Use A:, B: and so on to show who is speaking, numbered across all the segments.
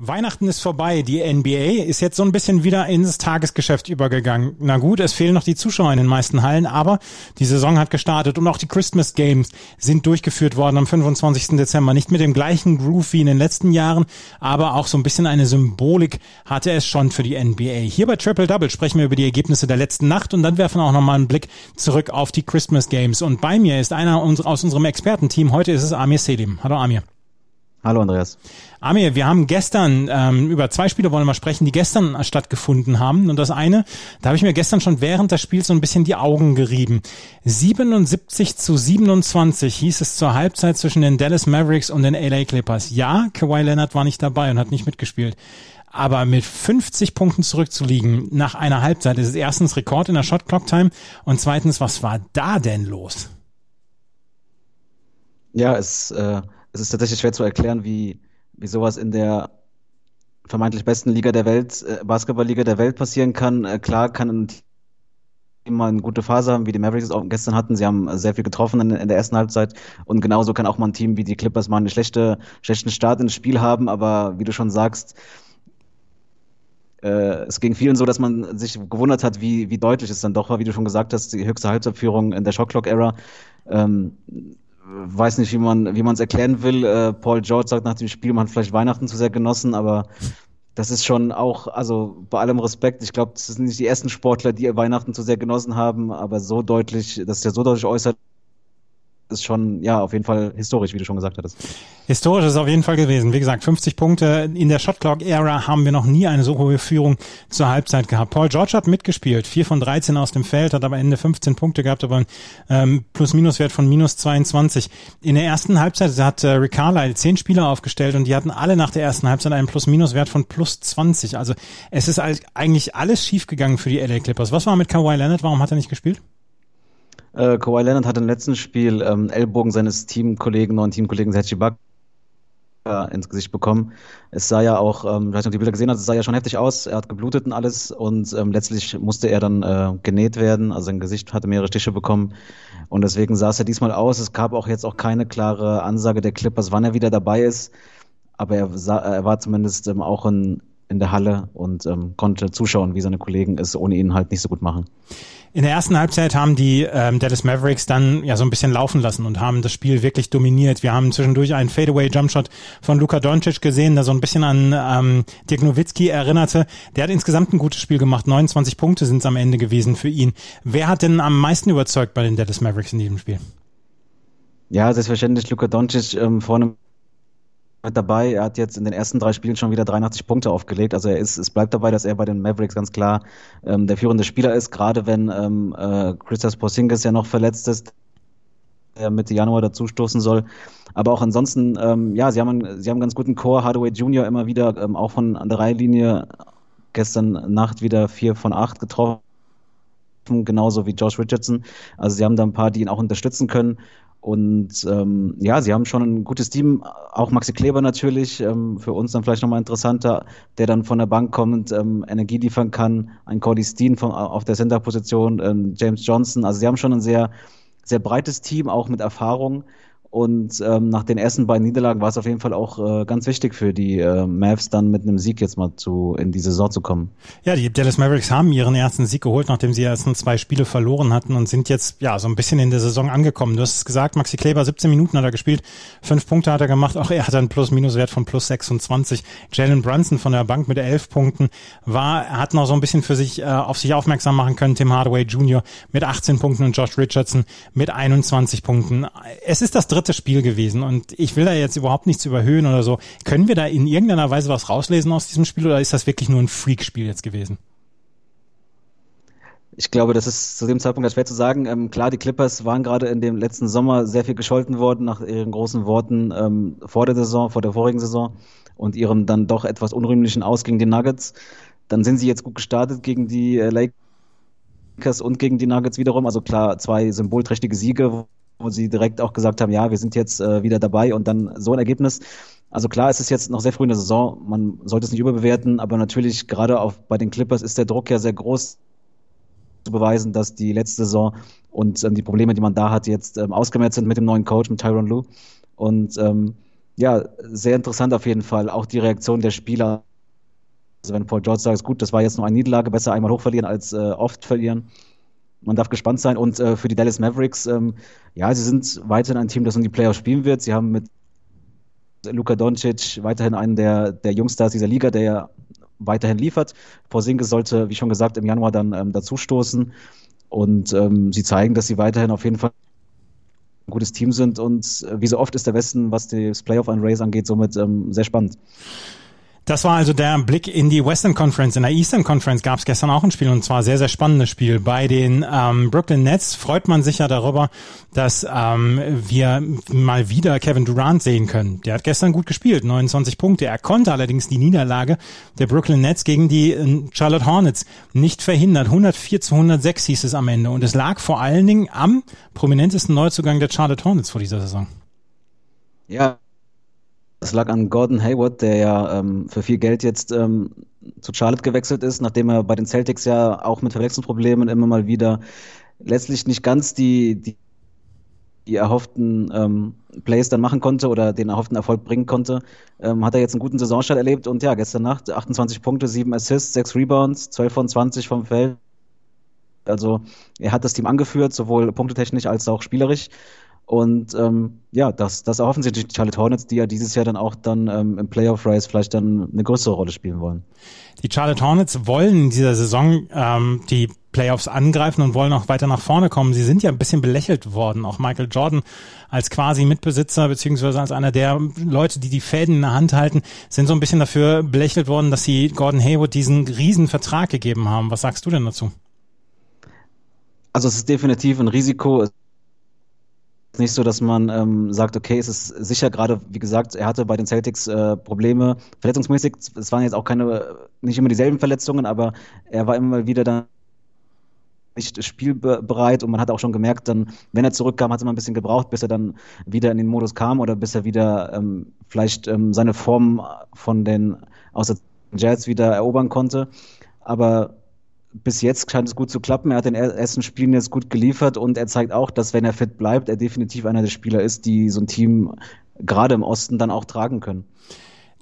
A: Weihnachten ist vorbei. Die NBA ist jetzt so ein bisschen wieder ins Tagesgeschäft übergegangen. Na gut, es fehlen noch die Zuschauer in den meisten Hallen, aber die Saison hat gestartet und auch die Christmas Games sind durchgeführt worden am 25. Dezember. Nicht mit dem gleichen Groove wie in den letzten Jahren, aber auch so ein bisschen eine Symbolik hatte es schon für die NBA. Hier bei Triple Double sprechen wir über die Ergebnisse der letzten Nacht und dann werfen auch nochmal einen Blick zurück auf die Christmas Games. Und bei mir ist einer aus unserem Expertenteam. Heute ist es Amir Selim. Hallo Amir.
B: Hallo Andreas.
A: Amir, wir haben gestern ähm, über zwei Spiele wollen wir sprechen, die gestern stattgefunden haben. Und das eine, da habe ich mir gestern schon während des Spiels so ein bisschen die Augen gerieben. 77 zu 27 hieß es zur Halbzeit zwischen den Dallas Mavericks und den LA Clippers. Ja, Kawhi Leonard war nicht dabei und hat nicht mitgespielt. Aber mit 50 Punkten zurückzuliegen nach einer Halbzeit ist es erstens Rekord in der Shot Clock Time und zweitens, was war da denn los?
B: Ja, es äh es ist tatsächlich schwer zu erklären, wie, wie sowas in der vermeintlich besten Liga der Welt, äh, Basketballliga der Welt passieren kann. Äh, klar kann ein Team mal eine gute Phase haben, wie die Mavericks auch gestern hatten. Sie haben sehr viel getroffen in, in der ersten Halbzeit. Und genauso kann auch mal ein Team wie die Clippers mal einen schlechte, schlechten Start ins Spiel haben. Aber wie du schon sagst, äh, es ging vielen so, dass man sich gewundert hat, wie, wie deutlich es dann doch war, wie du schon gesagt hast, die höchste Halbzeitführung in der Shotclock-Ära. Ähm, weiß nicht, wie man wie man es erklären will. Äh, Paul George sagt nach dem Spiel, man hat vielleicht Weihnachten zu sehr genossen, aber das ist schon auch, also bei allem Respekt, ich glaube, das sind nicht die ersten Sportler, die Weihnachten zu sehr genossen haben, aber so deutlich, dass der so deutlich äußert, ist schon, ja, auf jeden Fall historisch, wie du schon gesagt hattest.
A: Historisch ist es auf jeden Fall gewesen. Wie gesagt, 50 Punkte. In der Shotclock-Ära haben wir noch nie eine so hohe Führung zur Halbzeit gehabt. Paul George hat mitgespielt. 4 von 13 aus dem Feld, hat aber Ende 15 Punkte gehabt, aber ein ähm, Plus-Minus-Wert von minus 22. In der ersten Halbzeit hat äh, Rick Carlisle 10 Spieler aufgestellt und die hatten alle nach der ersten Halbzeit einen Plus-Minus-Wert von plus 20. Also es ist eigentlich alles schiefgegangen für die LA Clippers. Was war mit Kawhi Leonard? Warum hat er nicht gespielt?
B: Äh, Kawhi Leonard hat im letzten Spiel ähm, Ellbogen seines Teamkollegen, neuen Teamkollegen Sergi Bak ins Gesicht bekommen. Es sah ja auch, ähm, ich weiß nicht, ob die Bilder gesehen hat, es sah ja schon heftig aus. Er hat geblutet und alles und ähm, letztlich musste er dann äh, genäht werden. Also sein Gesicht hatte mehrere Stiche bekommen und deswegen sah es ja diesmal aus. Es gab auch jetzt auch keine klare Ansage der Clippers, wann er wieder dabei ist. Aber er, sah, er war zumindest ähm, auch in, in der Halle und ähm, konnte zuschauen, wie seine Kollegen es ohne ihn halt nicht so gut machen.
A: In der ersten Halbzeit haben die ähm, Dallas Mavericks dann ja so ein bisschen laufen lassen und haben das Spiel wirklich dominiert. Wir haben zwischendurch einen Fadeaway-Jumpshot von Luka Doncic gesehen, der so ein bisschen an ähm, Dirk Nowitzki erinnerte. Der hat insgesamt ein gutes Spiel gemacht. 29 Punkte sind es am Ende gewesen für ihn. Wer hat denn am meisten überzeugt bei den Dallas Mavericks in diesem Spiel?
B: Ja, selbstverständlich Luka Doncic ähm, vorne dabei. Er hat jetzt in den ersten drei Spielen schon wieder 83 Punkte aufgelegt. Also er ist, es bleibt dabei, dass er bei den Mavericks ganz klar ähm, der führende Spieler ist, gerade wenn ähm, äh, Christos Porzingis ja noch verletzt ist, der Mitte Januar dazustoßen soll. Aber auch ansonsten, ähm, ja, sie haben, einen, sie haben einen ganz guten Core. Hardaway Jr. immer wieder ähm, auch von an der Reihenlinie gestern Nacht wieder vier von acht getroffen genauso wie Josh Richardson. Also sie haben da ein paar, die ihn auch unterstützen können. Und ähm, ja, sie haben schon ein gutes Team, auch Maxi Kleber natürlich, ähm, für uns dann vielleicht nochmal interessanter, der dann von der Bank kommt, ähm, Energie liefern kann, ein Cody Steen von, auf der Center-Position, ähm, James Johnson. Also sie haben schon ein sehr, sehr breites Team, auch mit Erfahrung. Und ähm, nach den ersten beiden Niederlagen war es auf jeden Fall auch äh, ganz wichtig für die äh, Mavs dann mit einem Sieg jetzt mal zu in die Saison zu kommen.
A: Ja, die Dallas Mavericks haben ihren ersten Sieg geholt, nachdem sie ersten zwei Spiele verloren hatten und sind jetzt ja so ein bisschen in der Saison angekommen. Du hast es gesagt, Maxi Kleber 17 Minuten hat er gespielt, fünf Punkte hat er gemacht, auch er hat einen Plus-Minus-Wert von plus 26. Jalen Brunson von der Bank mit elf Punkten war, hat noch so ein bisschen für sich äh, auf sich aufmerksam machen können. Tim Hardaway Jr. mit 18 Punkten und Josh Richardson mit 21 Punkten. Es ist das dritte dritte Spiel gewesen und ich will da jetzt überhaupt nichts überhöhen oder so. Können wir da in irgendeiner Weise was rauslesen aus diesem Spiel oder ist das wirklich nur ein Freak-Spiel jetzt gewesen?
B: Ich glaube, das ist zu dem Zeitpunkt schwer zu sagen. Ähm, klar, die Clippers waren gerade in dem letzten Sommer sehr viel gescholten worden nach ihren großen Worten ähm, vor der Saison, vor der vorigen Saison und ihrem dann doch etwas unrühmlichen Aus gegen die Nuggets. Dann sind sie jetzt gut gestartet gegen die äh, Lakers und gegen die Nuggets wiederum. Also klar, zwei symbolträchtige Siege, wo sie direkt auch gesagt haben, ja, wir sind jetzt äh, wieder dabei und dann so ein Ergebnis. Also klar, es ist jetzt noch sehr früh in der Saison, man sollte es nicht überbewerten, aber natürlich gerade auf bei den Clippers ist der Druck ja sehr groß, zu beweisen, dass die letzte Saison und ähm, die Probleme, die man da hat, jetzt ähm, ausgemerzt sind mit dem neuen Coach, mit Tyron Lue. Und ähm, ja, sehr interessant auf jeden Fall. Auch die Reaktion der Spieler. Also wenn Paul George sagt, gut, das war jetzt nur eine Niederlage, besser einmal hoch verlieren als äh, oft verlieren. Man darf gespannt sein. Und äh, für die Dallas Mavericks, ähm, ja, sie sind weiterhin ein Team, das in die Playoffs spielen wird. Sie haben mit Luka Doncic weiterhin einen der, der Jungstars dieser Liga, der ja weiterhin liefert. Porzingis sollte, wie schon gesagt, im Januar dann ähm, dazustoßen. Und ähm, sie zeigen, dass sie weiterhin auf jeden Fall ein gutes Team sind. Und äh, wie so oft ist der Westen, was das Playoff an Race angeht, somit ähm, sehr spannend.
A: Das war also der Blick in die Western Conference. In der Eastern Conference gab es gestern auch ein Spiel und zwar sehr, sehr spannendes Spiel. Bei den ähm, Brooklyn Nets freut man sich ja darüber, dass ähm, wir mal wieder Kevin Durant sehen können. Der hat gestern gut gespielt, 29 Punkte. Er konnte allerdings die Niederlage der Brooklyn Nets gegen die äh, Charlotte Hornets nicht verhindert. 104 zu 106 hieß es am Ende und es lag vor allen Dingen am prominentesten Neuzugang der Charlotte Hornets vor dieser Saison.
B: Ja, das lag an Gordon Hayward, der ja ähm, für viel Geld jetzt ähm, zu Charlotte gewechselt ist, nachdem er bei den Celtics ja auch mit Verletzungsproblemen immer mal wieder letztlich nicht ganz die, die, die erhofften ähm, Plays dann machen konnte oder den erhofften Erfolg bringen konnte, ähm, hat er jetzt einen guten Saisonstart erlebt und ja, gestern Nacht 28 Punkte, 7 Assists, 6 Rebounds, 12 von 20 vom Feld. Also er hat das Team angeführt, sowohl punktetechnisch als auch spielerisch. Und ähm, ja, das, das erhoffen sich die Charlotte Hornets, die ja dieses Jahr dann auch dann ähm, im Playoff Race vielleicht dann eine größere Rolle spielen wollen.
A: Die Charlotte Hornets wollen in dieser Saison ähm, die Playoffs angreifen und wollen auch weiter nach vorne kommen. Sie sind ja ein bisschen belächelt worden. Auch Michael Jordan als quasi Mitbesitzer beziehungsweise als einer der Leute, die die Fäden in der Hand halten, sind so ein bisschen dafür belächelt worden, dass sie Gordon Hayward diesen riesen Vertrag gegeben haben. Was sagst du denn dazu?
B: Also es ist definitiv ein Risiko nicht so, dass man ähm, sagt, okay, es ist sicher gerade, wie gesagt, er hatte bei den Celtics äh, Probleme, verletzungsmäßig, es waren jetzt auch keine, nicht immer dieselben Verletzungen, aber er war immer wieder dann nicht spielbereit und man hat auch schon gemerkt, dann, wenn er zurückkam, hat es immer ein bisschen gebraucht, bis er dann wieder in den Modus kam oder bis er wieder ähm, vielleicht ähm, seine Form von den aus der Jazz wieder erobern konnte. Aber bis jetzt scheint es gut zu klappen. Er hat den ersten Spielen jetzt gut geliefert und er zeigt auch, dass wenn er fit bleibt, er definitiv einer der Spieler ist, die so ein Team gerade im Osten dann auch tragen können.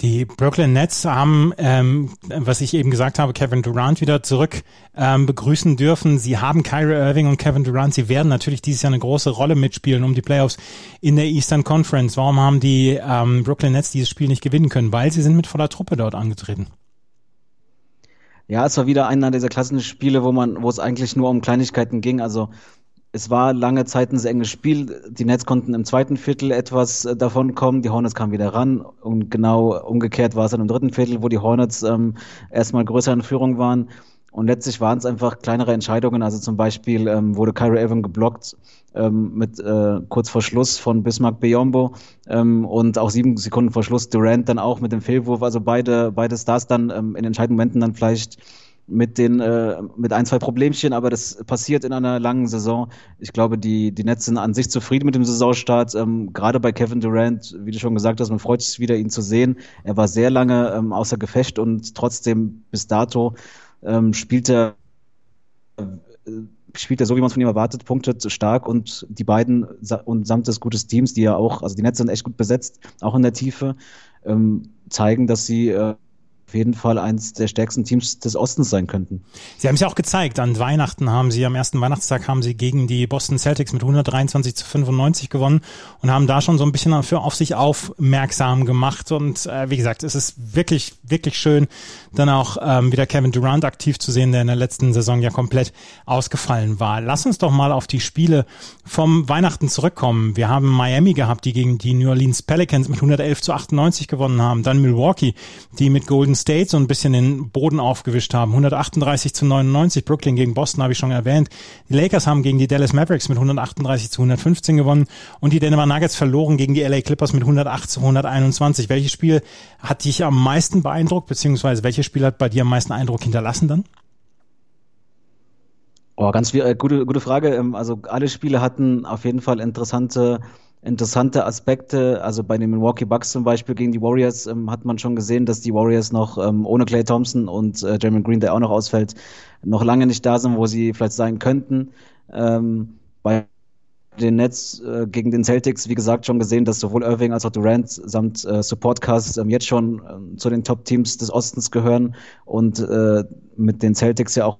A: Die Brooklyn Nets haben, ähm, was ich eben gesagt habe, Kevin Durant wieder zurück ähm, begrüßen dürfen. Sie haben Kyrie Irving und Kevin Durant. Sie werden natürlich dieses Jahr eine große Rolle mitspielen um die Playoffs in der Eastern Conference. Warum haben die ähm, Brooklyn Nets dieses Spiel nicht gewinnen können? Weil sie sind mit voller Truppe dort angetreten.
B: Ja, es war wieder einer dieser klassischen Spiele, wo man, wo es eigentlich nur um Kleinigkeiten ging. Also es war lange Zeit ein sehr enges Spiel. Die Nets konnten im zweiten Viertel etwas äh, davon kommen. Die Hornets kamen wieder ran. Und genau umgekehrt war es dann im dritten Viertel, wo die Hornets ähm, erstmal größer in Führung waren. Und letztlich waren es einfach kleinere Entscheidungen. Also zum Beispiel ähm, wurde Kyrie Irving geblockt ähm, mit äh, kurz vor Schluss von Bismarck Biombo ähm, und auch sieben Sekunden vor Schluss Durant dann auch mit dem Fehlwurf. Also beide, beide Stars dann ähm, in entscheidenden Momenten dann vielleicht mit den äh, mit ein zwei Problemchen, aber das passiert in einer langen Saison. Ich glaube, die die Nets sind an sich zufrieden mit dem Saisonstart. Ähm, Gerade bei Kevin Durant, wie du schon gesagt hast, man freut sich wieder, ihn zu sehen. Er war sehr lange ähm, außer Gefecht und trotzdem bis dato ähm, spielt er äh, spielt er so, wie man es von ihm erwartet, punktet stark und die beiden und samt des gutes Teams, die ja auch, also die Netze sind echt gut besetzt, auch in der Tiefe, ähm, zeigen, dass sie äh, jeden Fall eines der stärksten Teams des Ostens sein könnten.
A: Sie haben es ja auch gezeigt. An Weihnachten haben Sie, am ersten Weihnachtstag haben Sie gegen die Boston Celtics mit 123 zu 95 gewonnen und haben da schon so ein bisschen dafür auf sich aufmerksam gemacht. Und äh, wie gesagt, es ist wirklich, wirklich schön, dann auch ähm, wieder Kevin Durant aktiv zu sehen, der in der letzten Saison ja komplett ausgefallen war. Lass uns doch mal auf die Spiele vom Weihnachten zurückkommen. Wir haben Miami gehabt, die gegen die New Orleans Pelicans mit 111 zu 98 gewonnen haben. Dann Milwaukee, die mit Golden State so ein bisschen den Boden aufgewischt haben. 138 zu 99. Brooklyn gegen Boston habe ich schon erwähnt. Die Lakers haben gegen die Dallas Mavericks mit 138 zu 115 gewonnen und die Denver Nuggets verloren gegen die LA Clippers mit 108 zu 121. Welches Spiel hat dich am meisten beeindruckt, beziehungsweise welches Spiel hat bei dir am meisten Eindruck hinterlassen dann?
B: Oh, ganz äh, gute, gute Frage. Ähm, also alle Spiele hatten auf jeden Fall interessante, interessante Aspekte. Also bei den Milwaukee Bucks zum Beispiel gegen die Warriors ähm, hat man schon gesehen, dass die Warriors noch ähm, ohne Clay Thompson und äh, Jeremy Green, der auch noch ausfällt, noch lange nicht da sind, wo sie vielleicht sein könnten. Ähm, bei den Nets äh, gegen den Celtics, wie gesagt, schon gesehen, dass sowohl Irving als auch Durant samt äh, Supportcast ähm, jetzt schon äh, zu den Top-Teams des Ostens gehören und äh, mit den Celtics ja auch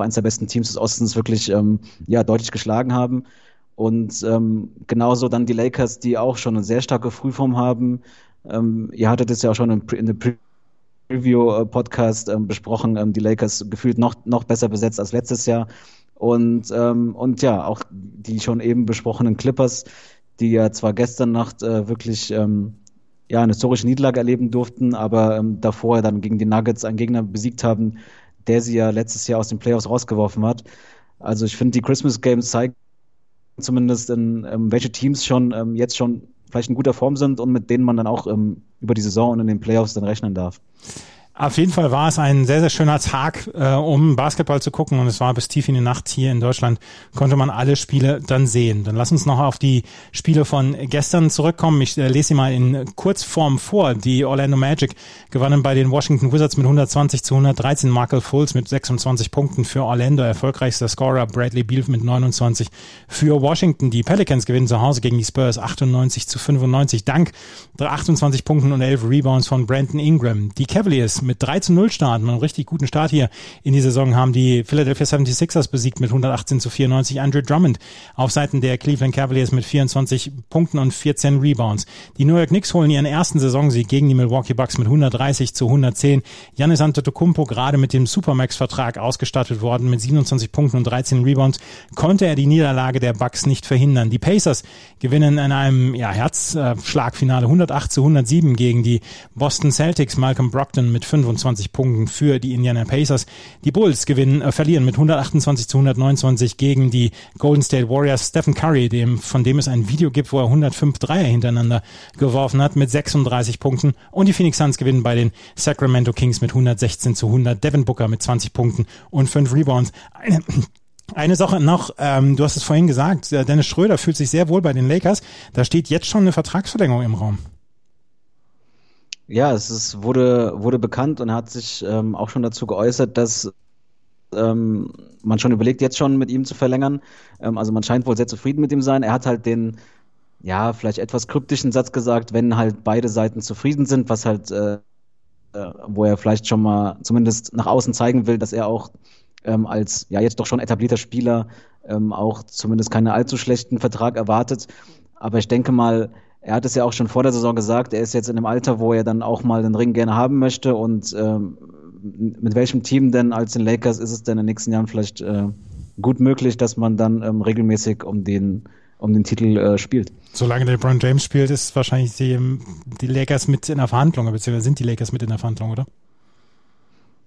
B: eines der besten Teams des Ostens wirklich ähm, ja, deutlich geschlagen haben. Und ähm, genauso dann die Lakers, die auch schon eine sehr starke Frühform haben. Ähm, ihr hattet es ja auch schon in, in der Preview-Podcast ähm, besprochen, ähm, die Lakers gefühlt noch, noch besser besetzt als letztes Jahr. Und, ähm, und ja, auch die schon eben besprochenen Clippers, die ja zwar gestern Nacht äh, wirklich ähm, ja, eine historische Niederlage erleben durften, aber ähm, davor dann gegen die Nuggets einen Gegner besiegt haben, der sie ja letztes Jahr aus den Playoffs rausgeworfen hat. Also ich finde, die Christmas Games zeigen zumindest, in, ähm, welche Teams schon ähm, jetzt schon vielleicht in guter Form sind und mit denen man dann auch ähm, über die Saison und in den Playoffs dann rechnen darf.
A: Auf jeden Fall war es ein sehr, sehr schöner Tag, äh, um Basketball zu gucken und es war bis tief in die Nacht hier in Deutschland, konnte man alle Spiele dann sehen. Dann lass uns noch auf die Spiele von gestern zurückkommen. Ich äh, lese sie mal in Kurzform vor. Die Orlando Magic gewannen bei den Washington Wizards mit 120 zu 113. Michael Fultz mit 26 Punkten für Orlando, erfolgreichster Scorer Bradley Beal mit 29 für Washington. Die Pelicans gewinnen zu Hause gegen die Spurs 98 zu 95 dank 28 Punkten und 11 Rebounds von Brandon Ingram. Die Cavaliers mit 3 zu 0 starten, einen richtig guten Start hier in die Saison, haben die Philadelphia 76ers besiegt mit 118 zu 94. Andrew Drummond auf Seiten der Cleveland Cavaliers mit 24 Punkten und 14 Rebounds. Die New York Knicks holen ihren ersten Saisonsieg gegen die Milwaukee Bucks mit 130 zu 110. Giannis Antetokounmpo gerade mit dem Supermax-Vertrag ausgestattet worden mit 27 Punkten und 13 Rebounds, konnte er die Niederlage der Bucks nicht verhindern. Die Pacers gewinnen in einem ja, Herzschlagfinale 108 zu 107 gegen die Boston Celtics. Malcolm Brockton mit 5 25 Punkten für die Indiana Pacers. Die Bulls gewinnen, äh, verlieren mit 128 zu 129 gegen die Golden State Warriors. Stephen Curry, dem, von dem es ein Video gibt, wo er 105 Dreier hintereinander geworfen hat mit 36 Punkten. Und die Phoenix Suns gewinnen bei den Sacramento Kings mit 116 zu 100. Devin Booker mit 20 Punkten und 5 Rebounds. Eine, eine Sache noch, ähm, du hast es vorhin gesagt, äh, Dennis Schröder fühlt sich sehr wohl bei den Lakers. Da steht jetzt schon eine Vertragsverlängerung im Raum.
B: Ja, es ist, wurde, wurde bekannt und hat sich ähm, auch schon dazu geäußert, dass ähm, man schon überlegt, jetzt schon mit ihm zu verlängern. Ähm, also man scheint wohl sehr zufrieden mit ihm sein. Er hat halt den, ja, vielleicht etwas kryptischen Satz gesagt, wenn halt beide Seiten zufrieden sind, was halt, äh, äh, wo er vielleicht schon mal zumindest nach außen zeigen will, dass er auch ähm, als ja jetzt doch schon etablierter Spieler ähm, auch zumindest keinen allzu schlechten Vertrag erwartet. Aber ich denke mal, er hat es ja auch schon vor der Saison gesagt, er ist jetzt in einem Alter, wo er dann auch mal den Ring gerne haben möchte und ähm, mit welchem Team denn als den Lakers ist es denn in den nächsten Jahren vielleicht äh, gut möglich, dass man dann ähm, regelmäßig um den um den Titel äh, spielt.
A: Solange LeBron James spielt, ist wahrscheinlich die, die Lakers mit in der Verhandlung, beziehungsweise sind die Lakers mit in der Verhandlung, oder?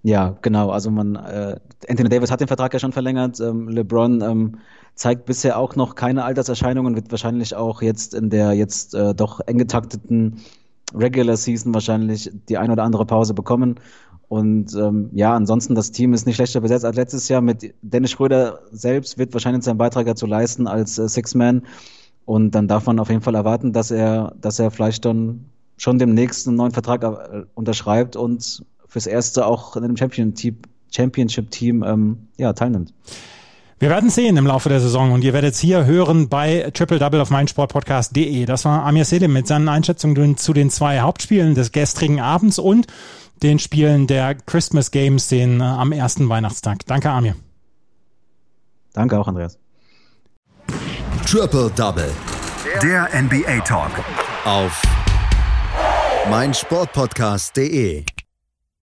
B: Ja, genau. Also man, äh, Anthony Davis hat den Vertrag ja schon verlängert. Ähm, LeBron ähm, zeigt bisher auch noch keine Alterserscheinungen, wird wahrscheinlich auch jetzt in der jetzt äh, doch eng getakteten Regular Season wahrscheinlich die ein oder andere Pause bekommen. Und ähm, ja, ansonsten das Team ist nicht schlechter besetzt als letztes Jahr. Mit Dennis Schröder selbst wird wahrscheinlich seinen Beitrag dazu leisten als äh, Six-Man. Und dann darf man auf jeden Fall erwarten, dass er, dass er vielleicht dann schon demnächst einen neuen Vertrag äh, unterschreibt und fürs Erste auch in einem Championship-Team ähm, ja, teilnimmt.
A: Wir werden sehen im Laufe der Saison und ihr werdet es hier hören bei Triple Double auf meinsportpodcast.de. Das war Amir Selim mit seinen Einschätzungen zu den zwei Hauptspielen des gestrigen Abends und den Spielen der Christmas Games, den äh, am ersten Weihnachtstag. Danke, Amir.
B: Danke auch, Andreas.
C: Triple Double.
D: Der NBA Talk.
C: Auf meinsportpodcast.de.